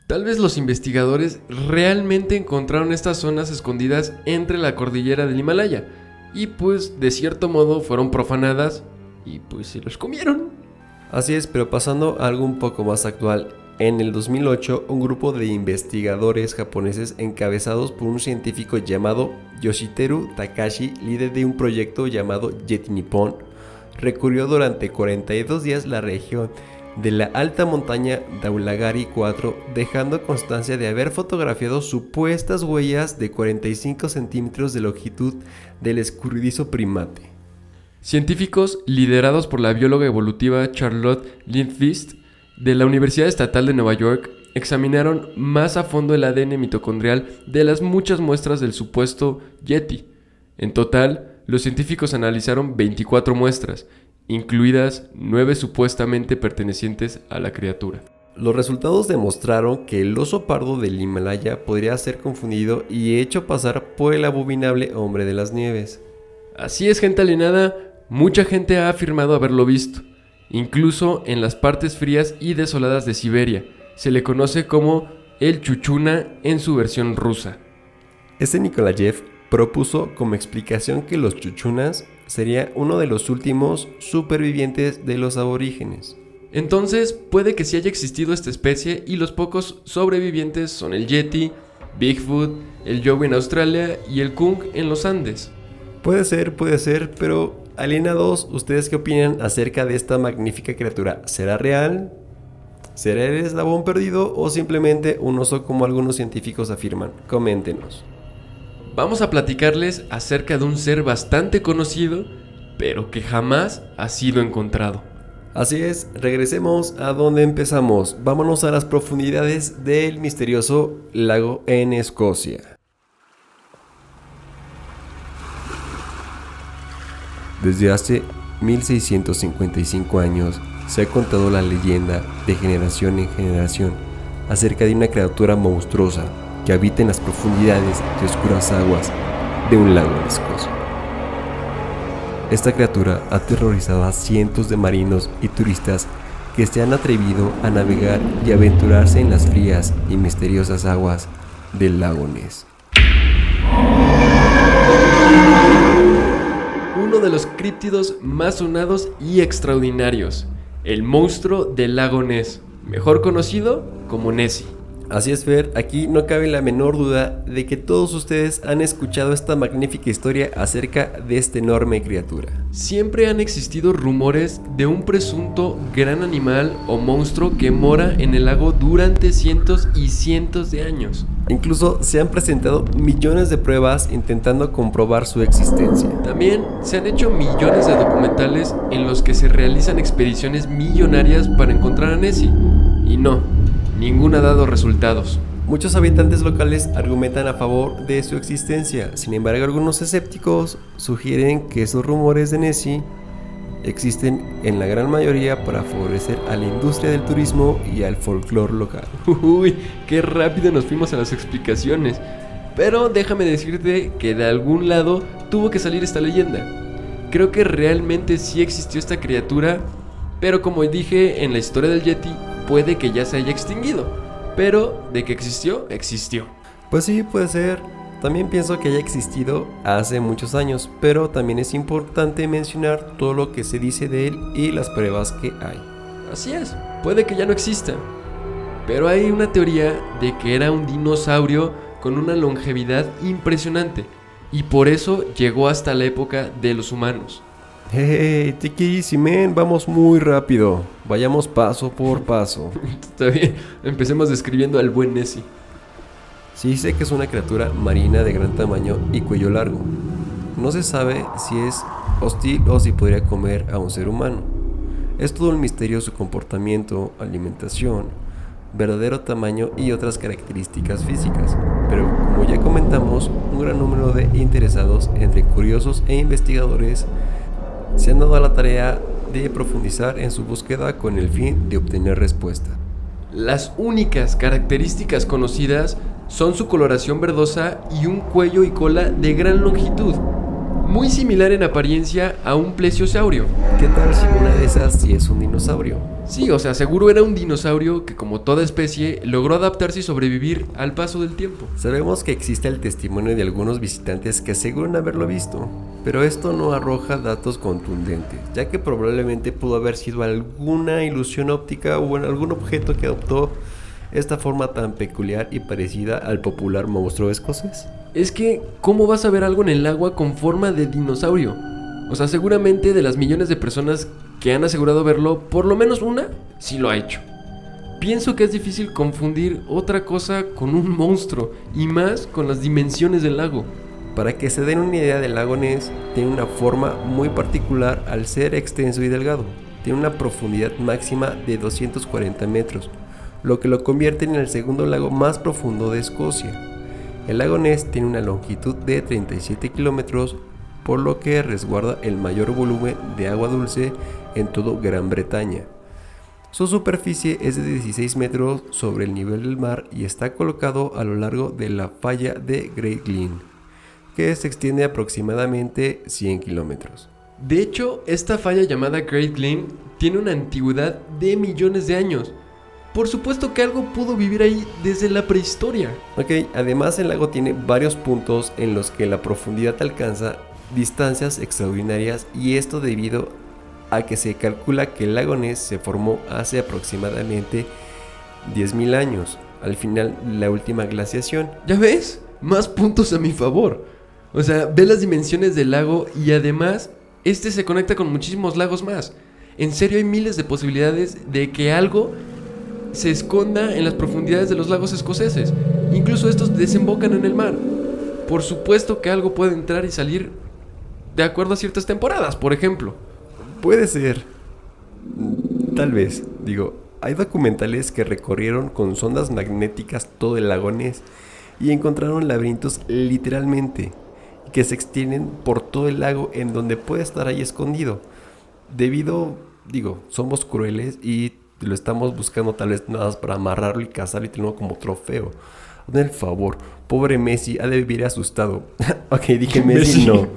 Tal vez los investigadores realmente encontraron estas zonas escondidas entre la cordillera del Himalaya y pues de cierto modo fueron profanadas y pues se los comieron. Así es, pero pasando a algo un poco más actual, en el 2008 un grupo de investigadores japoneses encabezados por un científico llamado Yoshiteru Takashi, líder de un proyecto llamado Yeti Nippon, recorrió durante 42 días la región de la alta montaña Daulagari 4, dejando constancia de haber fotografiado supuestas huellas de 45 centímetros de longitud del escurridizo primate. Científicos liderados por la bióloga evolutiva Charlotte Lindqvist de la Universidad Estatal de Nueva York examinaron más a fondo el ADN mitocondrial de las muchas muestras del supuesto Yeti. En total, los científicos analizaron 24 muestras, incluidas 9 supuestamente pertenecientes a la criatura. Los resultados demostraron que el oso pardo del Himalaya podría ser confundido y hecho pasar por el abominable hombre de las nieves. Así es, gente alienada, mucha gente ha afirmado haberlo visto, incluso en las partes frías y desoladas de Siberia. Se le conoce como el chuchuna en su versión rusa. Este Nikolayev propuso como explicación que los chuchunas sería uno de los últimos supervivientes de los aborígenes. Entonces, puede que sí haya existido esta especie y los pocos sobrevivientes son el Yeti, Bigfoot, el Yowie en Australia y el Kung en los Andes. Puede ser, puede ser, pero alienados, ¿ustedes qué opinan acerca de esta magnífica criatura? ¿Será real? ¿Será el eslabón perdido o simplemente un oso como algunos científicos afirman? Coméntenos. Vamos a platicarles acerca de un ser bastante conocido, pero que jamás ha sido encontrado. Así es, regresemos a donde empezamos. Vámonos a las profundidades del misterioso lago en Escocia. Desde hace 1655 años se ha contado la leyenda de generación en generación acerca de una criatura monstruosa que habita en las profundidades de oscuras aguas de un lago en. Esta criatura ha aterrorizado a cientos de marinos y turistas que se han atrevido a navegar y aventurarse en las frías y misteriosas aguas del lago Ness. Uno de los críptidos más sonados y extraordinarios, el monstruo del lago Ness, mejor conocido como Nessie. Así es, Fer, aquí no cabe la menor duda de que todos ustedes han escuchado esta magnífica historia acerca de esta enorme criatura. Siempre han existido rumores de un presunto gran animal o monstruo que mora en el lago durante cientos y cientos de años. Incluso se han presentado millones de pruebas intentando comprobar su existencia. También se han hecho millones de documentales en los que se realizan expediciones millonarias para encontrar a Nessie. Y no, ninguno ha dado resultados. Muchos habitantes locales argumentan a favor de su existencia, sin embargo algunos escépticos sugieren que esos rumores de Nessie existen en la gran mayoría para favorecer a la industria del turismo y al folclore local. Uy, qué rápido nos fuimos a las explicaciones. Pero déjame decirte que de algún lado tuvo que salir esta leyenda. Creo que realmente sí existió esta criatura, pero como dije en la historia del Yeti, puede que ya se haya extinguido. Pero de que existió, existió. Pues sí, puede ser. También pienso que haya existido hace muchos años, pero también es importante mencionar todo lo que se dice de él y las pruebas que hay. Así es, puede que ya no exista. Pero hay una teoría de que era un dinosaurio con una longevidad impresionante y por eso llegó hasta la época de los humanos. Hey, take it easy, man, vamos muy rápido. Vayamos paso por paso. Está bien, empecemos describiendo al buen Nessie. Sí sé que es una criatura marina de gran tamaño y cuello largo. No se sabe si es hostil o si podría comer a un ser humano. Es todo un misterio su comportamiento, alimentación, verdadero tamaño y otras características físicas. Pero como ya comentamos, un gran número de interesados entre curiosos e investigadores se han dado a la tarea de profundizar en su búsqueda con el fin de obtener respuesta. Las únicas características conocidas son su coloración verdosa y un cuello y cola de gran longitud, muy similar en apariencia a un plesiosaurio. ¿Qué tal si una de esas sí es un dinosaurio? Sí, o sea, seguro era un dinosaurio que como toda especie logró adaptarse y sobrevivir al paso del tiempo. Sabemos que existe el testimonio de algunos visitantes que aseguran haberlo visto, pero esto no arroja datos contundentes, ya que probablemente pudo haber sido alguna ilusión óptica o algún objeto que adoptó esta forma tan peculiar y parecida al popular monstruo escocés. Es que, ¿cómo vas a ver algo en el agua con forma de dinosaurio? O sea, seguramente de las millones de personas que han asegurado verlo, por lo menos una sí lo ha hecho. Pienso que es difícil confundir otra cosa con un monstruo, y más con las dimensiones del lago. Para que se den una idea del lago Ness, tiene una forma muy particular al ser extenso y delgado. Tiene una profundidad máxima de 240 metros, lo que lo convierte en el segundo lago más profundo de Escocia. El lago Ness tiene una longitud de 37 kilómetros, por lo que resguarda el mayor volumen de agua dulce en todo Gran Bretaña. Su superficie es de 16 metros sobre el nivel del mar y está colocado a lo largo de la falla de Great Glen, que se extiende aproximadamente 100 kilómetros. De hecho, esta falla llamada Great Glen tiene una antigüedad de millones de años. Por supuesto que algo pudo vivir ahí desde la prehistoria. Ok, además el lago tiene varios puntos en los que la profundidad alcanza distancias extraordinarias y esto debido a que se calcula que el lago Ness se formó hace aproximadamente 10.000 años, al final la última glaciación. ¿Ya ves? Más puntos a mi favor. O sea, ve las dimensiones del lago y además, este se conecta con muchísimos lagos más. En serio hay miles de posibilidades de que algo se esconda en las profundidades de los lagos escoceses. Incluso estos desembocan en el mar. Por supuesto que algo puede entrar y salir de acuerdo a ciertas temporadas, por ejemplo. Puede ser. Tal vez. Digo, hay documentales que recorrieron con sondas magnéticas todo el lago Ness y encontraron laberintos literalmente que se extienden por todo el lago en donde puede estar ahí escondido. Debido, digo, somos crueles y lo estamos buscando tal vez nada más para amarrarlo y cazarlo y tenerlo como trofeo. Hazme el favor, pobre Messi ha de vivir asustado. ok, dije Messi, Messi. no.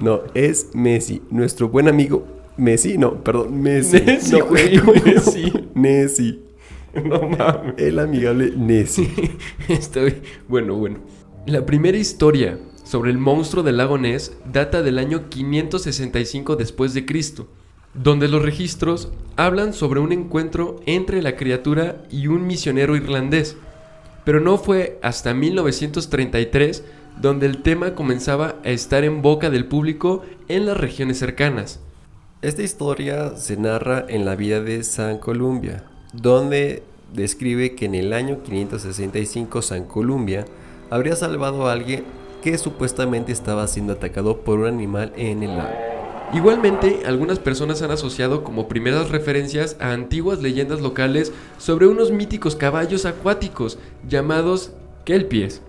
No, es Messi, nuestro buen amigo Messi, no, perdón, Messi. Messi, no, güey, Messi. Messi. No mames. El amigable Messi. Estoy. Bueno, bueno. La primera historia sobre el monstruo del lago Ness data del año 565 después de Cristo, donde los registros hablan sobre un encuentro entre la criatura y un misionero irlandés. Pero no fue hasta 1933 donde el tema comenzaba a estar en boca del público en las regiones cercanas. Esta historia se narra en la vida de San Columbia, donde describe que en el año 565 San Columbia habría salvado a alguien que supuestamente estaba siendo atacado por un animal en el lago. Igualmente, algunas personas han asociado como primeras referencias a antiguas leyendas locales sobre unos míticos caballos acuáticos llamados kelpies,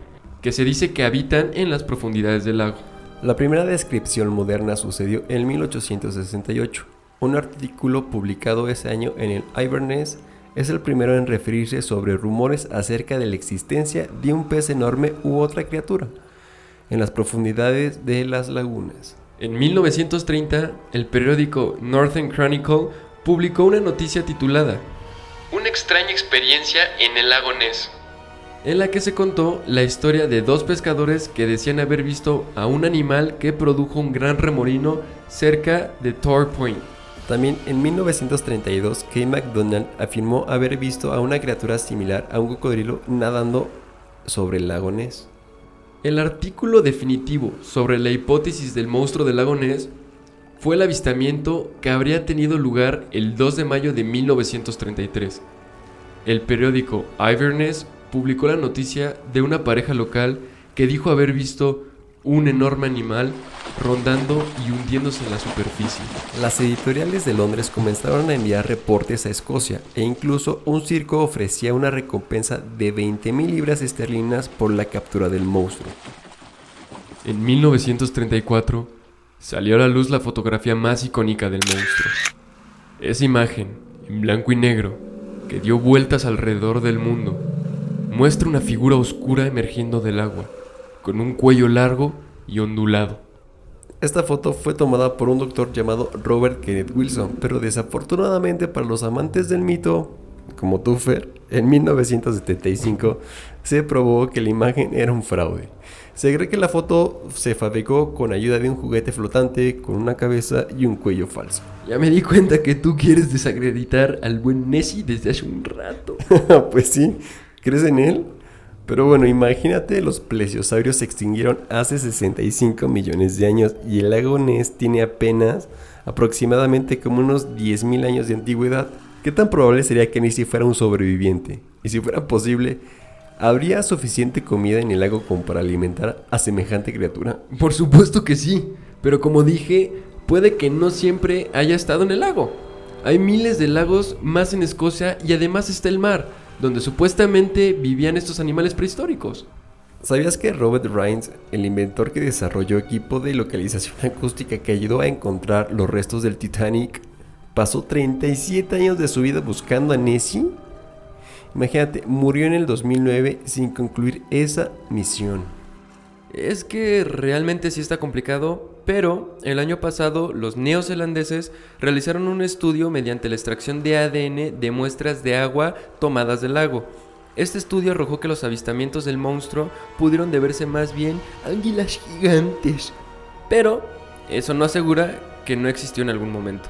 que se dice que habitan en las profundidades del lago. La primera descripción moderna sucedió en 1868. Un artículo publicado ese año en el Inverness es el primero en referirse sobre rumores acerca de la existencia de un pez enorme u otra criatura en las profundidades de las lagunas. En 1930, el periódico Northern Chronicle publicó una noticia titulada Una extraña experiencia en el lago Ness, en la que se contó la historia de dos pescadores que decían haber visto a un animal que produjo un gran remolino cerca de Tor Point. También en 1932, Kay McDonald afirmó haber visto a una criatura similar a un cocodrilo nadando sobre el lago Ness. El artículo definitivo sobre la hipótesis del monstruo del lago Ness fue el avistamiento que habría tenido lugar el 2 de mayo de 1933. El periódico Iverness publicó la noticia de una pareja local que dijo haber visto un enorme animal rondando y hundiéndose en la superficie. Las editoriales de Londres comenzaron a enviar reportes a Escocia e incluso un circo ofrecía una recompensa de 20.000 libras esterlinas por la captura del monstruo. En 1934 salió a la luz la fotografía más icónica del monstruo. Esa imagen, en blanco y negro, que dio vueltas alrededor del mundo, muestra una figura oscura emergiendo del agua, con un cuello largo y ondulado. Esta foto fue tomada por un doctor llamado Robert Kenneth Wilson, pero desafortunadamente para los amantes del mito, como tú, Fer, en 1975 se probó que la imagen era un fraude. Se cree que la foto se fabricó con ayuda de un juguete flotante con una cabeza y un cuello falso. Ya me di cuenta que tú quieres desacreditar al buen Nessie desde hace un rato. pues sí, ¿crees en él? Pero bueno, imagínate, los plesiosaurios se extinguieron hace 65 millones de años y el lago Ness tiene apenas aproximadamente como unos 10.000 años de antigüedad. ¿Qué tan probable sería que Nessie fuera un sobreviviente? Y si fuera posible, ¿habría suficiente comida en el lago como para alimentar a semejante criatura? Por supuesto que sí, pero como dije, puede que no siempre haya estado en el lago. Hay miles de lagos más en Escocia y además está el mar, donde supuestamente vivían estos animales prehistóricos. ¿Sabías que Robert Rhines, el inventor que desarrolló equipo de localización acústica que ayudó a encontrar los restos del Titanic, pasó 37 años de su vida buscando a Nessie? Imagínate, murió en el 2009 sin concluir esa misión. Es que realmente sí está complicado, pero el año pasado los neozelandeses realizaron un estudio mediante la extracción de ADN de muestras de agua tomadas del lago. Este estudio arrojó que los avistamientos del monstruo pudieron deberse más bien a águilas gigantes, pero eso no asegura que no existió en algún momento.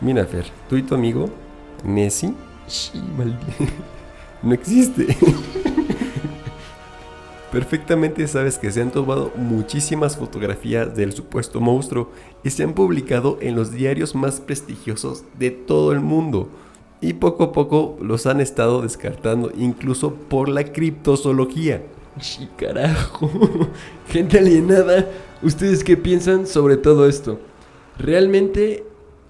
Mira, Fer, tú y tu amigo, Nessie, Sí, maldito. no existe. Perfectamente sabes que se han tomado muchísimas fotografías del supuesto monstruo y se han publicado en los diarios más prestigiosos de todo el mundo. Y poco a poco los han estado descartando incluso por la criptozoología. Sí, carajo. Gente alienada, ¿ustedes qué piensan sobre todo esto? Realmente,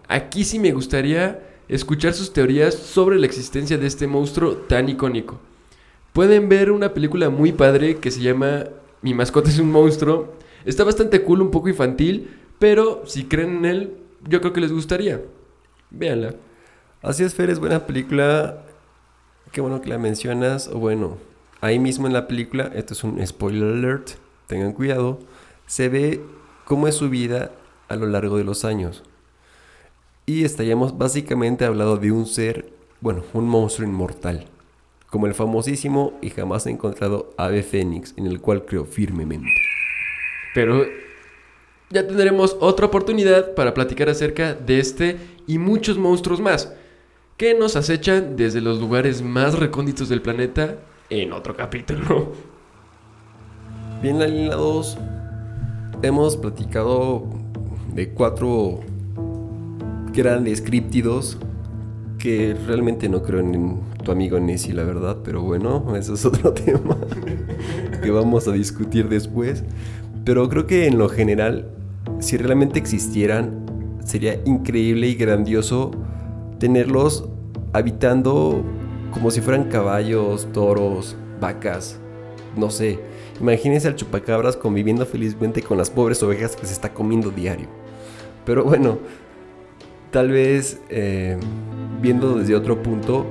aquí sí me gustaría escuchar sus teorías sobre la existencia de este monstruo tan icónico. Pueden ver una película muy padre que se llama Mi mascota es un monstruo. Está bastante cool, un poco infantil, pero si creen en él, yo creo que les gustaría. Véanla. Así es, Fer, es buena película. Qué bueno que la mencionas. Bueno, ahí mismo en la película, esto es un spoiler alert, tengan cuidado, se ve cómo es su vida a lo largo de los años. Y estaríamos básicamente hablando de un ser, bueno, un monstruo inmortal, como el famosísimo y jamás encontrado ave fénix, en el cual creo firmemente. Pero ya tendremos otra oportunidad para platicar acerca de este y muchos monstruos más que nos acechan desde los lugares más recónditos del planeta en otro capítulo. Bien, alineados, hemos platicado de cuatro grandes críptidos que realmente no creo en tu amigo Nessie, la verdad, pero bueno, eso es otro tema que vamos a discutir después. Pero creo que en lo general, si realmente existieran, sería increíble y grandioso tenerlos habitando como si fueran caballos, toros, vacas, no sé. Imagínense al chupacabras conviviendo felizmente con las pobres ovejas que se está comiendo diario. Pero bueno, tal vez eh, viendo desde otro punto,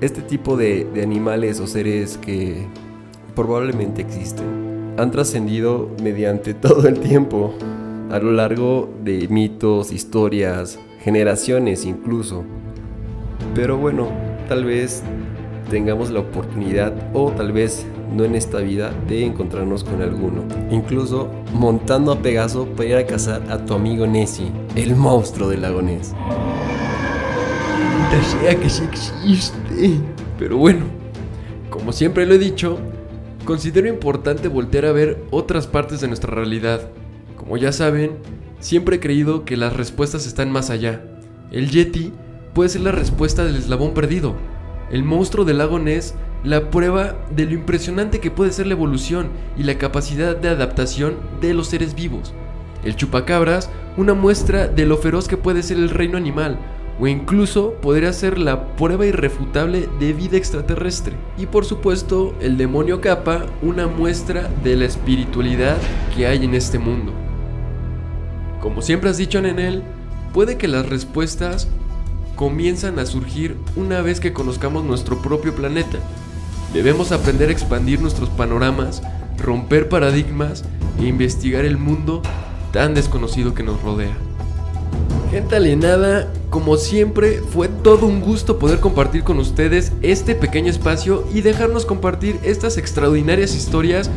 este tipo de, de animales o seres que probablemente existen han trascendido mediante todo el tiempo, a lo largo de mitos, historias, generaciones incluso. Pero bueno, tal vez tengamos la oportunidad o tal vez no en esta vida de encontrarnos con alguno. Incluso montando a Pegaso para ir a cazar a tu amigo Nessie, el monstruo del lago Ness. Desea que sí existe. Pero bueno, como siempre lo he dicho, considero importante voltear a ver otras partes de nuestra realidad. Como ya saben, siempre he creído que las respuestas están más allá. El Yeti puede ser la respuesta del eslabón perdido. El monstruo del lago Ness, la prueba de lo impresionante que puede ser la evolución y la capacidad de adaptación de los seres vivos. El chupacabras, una muestra de lo feroz que puede ser el reino animal, o incluso podría ser la prueba irrefutable de vida extraterrestre. Y por supuesto, el demonio capa, una muestra de la espiritualidad que hay en este mundo. Como siempre has dicho, Nenel, puede que las respuestas comienzan a surgir una vez que conozcamos nuestro propio planeta. Debemos aprender a expandir nuestros panoramas, romper paradigmas e investigar el mundo tan desconocido que nos rodea. Gente alienada, como siempre, fue todo un gusto poder compartir con ustedes este pequeño espacio y dejarnos compartir estas extraordinarias historias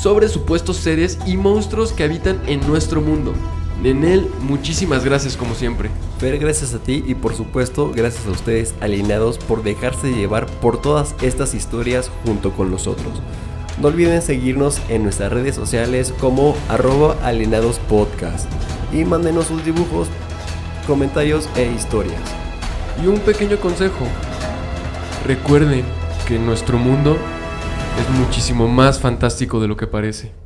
sobre supuestos seres y monstruos que habitan en nuestro mundo. Nenel, muchísimas gracias como siempre. Fer, gracias a ti y por supuesto gracias a ustedes alineados por dejarse llevar por todas estas historias junto con nosotros. No olviden seguirnos en nuestras redes sociales como arroba alienadospodcast y mándenos sus dibujos, comentarios e historias. Y un pequeño consejo. Recuerden que nuestro mundo es muchísimo más fantástico de lo que parece.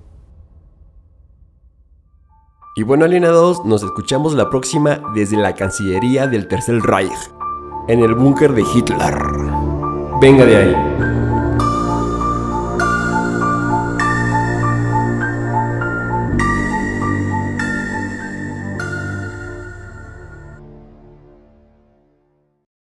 Y bueno alienados, nos escuchamos la próxima desde la Cancillería del Tercer Reich, en el búnker de Hitler. Venga de ahí.